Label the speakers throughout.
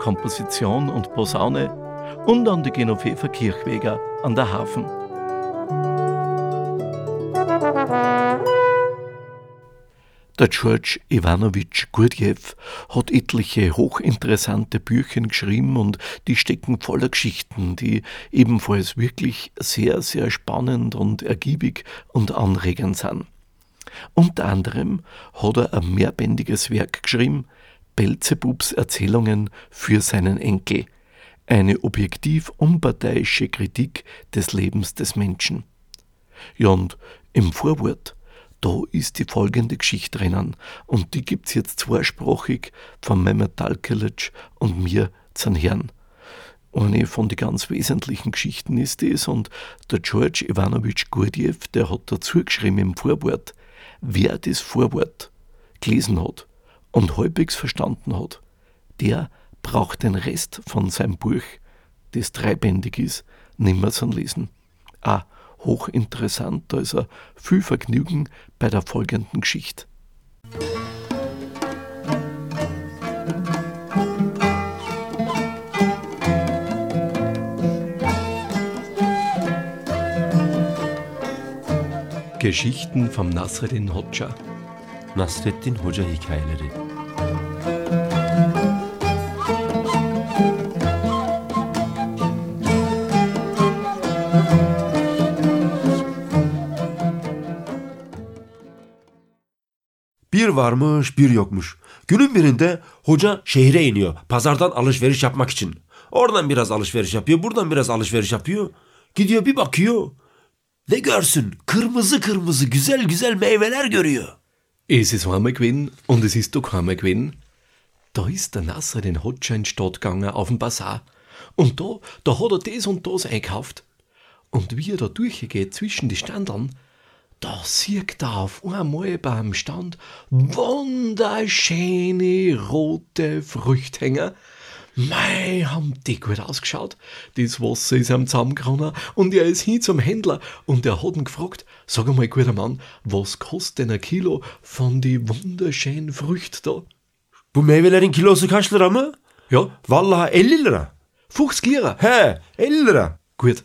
Speaker 1: Komposition und Posaune und an die Genoveva Kirchweger an der Hafen. Der George Ivanovich Gurdjieff hat etliche hochinteressante Bücher geschrieben und die stecken voller Geschichten, die ebenfalls wirklich sehr, sehr spannend und ergiebig und anregend sind. Unter anderem hat er ein mehrbändiges Werk geschrieben, Belzebubs Erzählungen für seinen Enkel, eine objektiv unparteiische Kritik des Lebens des Menschen. Ja, und im Vorwort, da ist die folgende Geschichte drinnen, und die gibt's jetzt zweisprachig von Mehmet Talkelic und mir zum Herrn. Eine von den ganz wesentlichen Geschichten ist das, und der George Ivanovich Gurdjieff, der hat dazu geschrieben im Vorwort, wer das Vorwort gelesen hat und halbwegs verstanden hat, der braucht den Rest von seinem Buch, das dreibändig ist, nimmer zu lesen. Ah, hochinteressant, da ist er viel Vergnügen bei der folgenden Geschichte. Geschichten vom Nasreddin Hoxha.
Speaker 2: Nasreddin Hoca hikayeleri. Bir varmış bir yokmuş. Günün birinde hoca şehre iniyor pazardan alışveriş yapmak için. Oradan biraz alışveriş yapıyor buradan biraz alışveriş yapıyor. Gidiyor bir bakıyor. Ne görsün kırmızı kırmızı güzel güzel meyveler görüyor.
Speaker 1: Es ist einmal gewesen und es ist doch einmal gewesen. Da ist der Nasreddin Hoxha in die Stadt gegangen auf den Bazar. Und da, da hat er das und das einkauft. Und wie er da durchgeht zwischen die Standeln, da sieht er auf einmal beim Stand wunderschöne rote Früchthänger. Mei, haben die gut ausgeschaut. Das Wasser ist am zusammengerannt und er ist hin zum Händler und er hat ihn gefragt, sag einmal, guter Mann, was kostet denn ein Kilo von die wunderschönen Früchte da?
Speaker 2: Bu meyvelerin kilosu kaç lira mı?
Speaker 1: Ja,
Speaker 2: Vallahi 50 lira.
Speaker 1: 50 Lira.
Speaker 2: He 50 lira.
Speaker 1: Gut,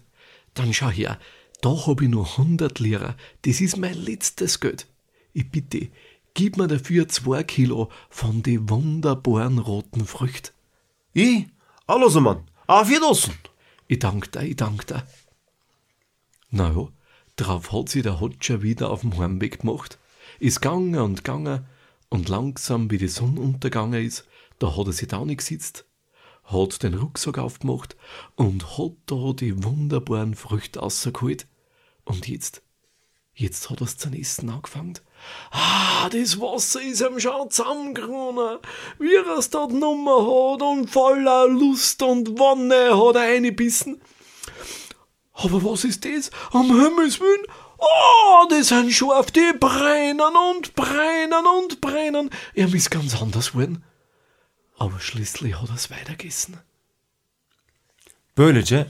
Speaker 1: dann schau her, da hab ich noch 100 Lira. Das ist mein letztes Geld. Ich bitte, gib mir dafür zwei Kilo von die wunderbaren roten Früchten.
Speaker 2: İyi al o zaman. Afiyet olsun.
Speaker 1: Ich dank dir, ich dank dir. Na ja, drauf hat sich der Hotscher wieder auf dem Heimweg gemacht, ist gegangen und gegangen und langsam, wie die Sonne untergegangen ist, da hat er sich da nicht gesetzt, hat den Rucksack aufgemacht und hat da die wunderbaren Früchte rausgeholt. Und jetzt, jetzt hat er's zu essen angefangen. Ah, das Wasser ist ihm schon zusammengeronnen, wie er es dort Nummer hat und voller Lust und Wonne hat er eingebissen. Aber was ist das? Am Himmels Willen? Oh, das sind scharf, die brennen und brennen und brennen. Er ist ganz anders geworden. Aber schließlich hat er's weitergegessen.
Speaker 2: Böylece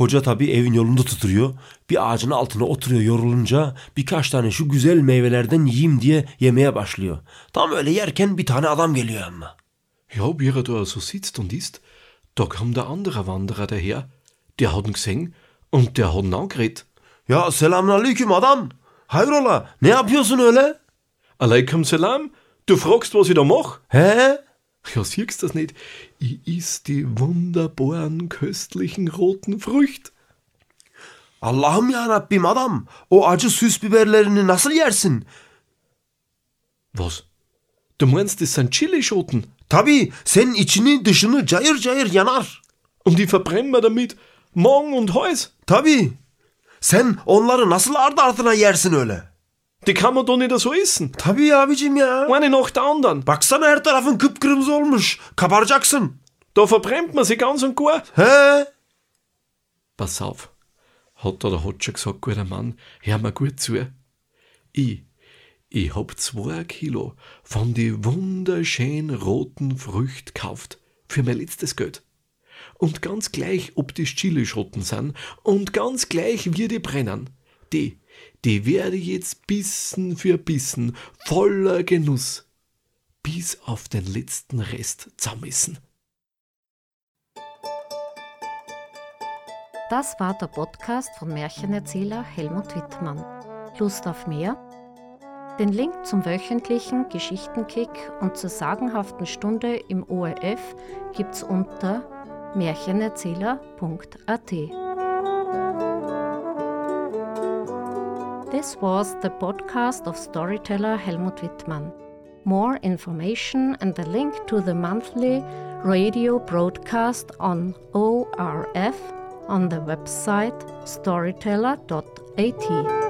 Speaker 2: hoca tabii evin yolunda tutuyor. Bir ağacın altına oturuyor yorulunca birkaç tane şu güzel meyvelerden yiyeyim diye yemeye başlıyor. Tam öyle yerken bir tane adam geliyor yanına.
Speaker 1: Ja, wie er da so sitzt und isst, da kam der andere Wanderer daher. Der hat ihn gesehen und der hat ihn angeredet.
Speaker 2: Ya selamünaleyküm adam. Hayrola ne yapıyorsun öyle?
Speaker 1: Alaikum salam, du fragst, was ich da mach?
Speaker 2: He?
Speaker 1: Ja, siehst das nicht? Ich iss die wunderbaren, köstlichen roten Früchte.
Speaker 2: Allah'ım ya Rabbim adam. O acı süs biberlerini nasıl yersin?
Speaker 1: Was? Du meinst, das sind Chilischoten?
Speaker 2: Tabii senin içini dışını cayır cayır yanar.
Speaker 1: Und die verbrennen wir damit Magen und Hals?
Speaker 2: Tabii. Sen onları nasıl ardı ardına yersin öyle?
Speaker 1: Die kann man doch nicht so essen.
Speaker 2: Tabii abicim ya.
Speaker 1: Eine nach der anderen.
Speaker 2: Baksana her tarafın kıpkırmızı olmuş. Kabaracaksın.
Speaker 1: Da Da verbrennt man sich ganz und gar.
Speaker 2: Hä?
Speaker 1: Pass auf, hat da der Hotscher gesagt, guter Mann, hör mir gut zu. Ich, ich hab zwei Kilo von die wunderschönen roten Früchten gekauft für mein letztes Geld. Und ganz gleich, ob die Chilischoten sind und ganz gleich, wie die brennen, die, die werde ich jetzt bissen für bissen, voller Genuss, bis auf den letzten Rest zermessen.
Speaker 3: Das war der Podcast von Märchenerzähler Helmut Wittmann. Lust auf mehr? Den Link zum wöchentlichen Geschichtenkick und zur sagenhaften Stunde im ORF gibt's unter märchenerzähler.at. This was the podcast of storyteller Helmut Wittmann. More information and the link to the monthly radio broadcast on ORF on the website storyteller.at.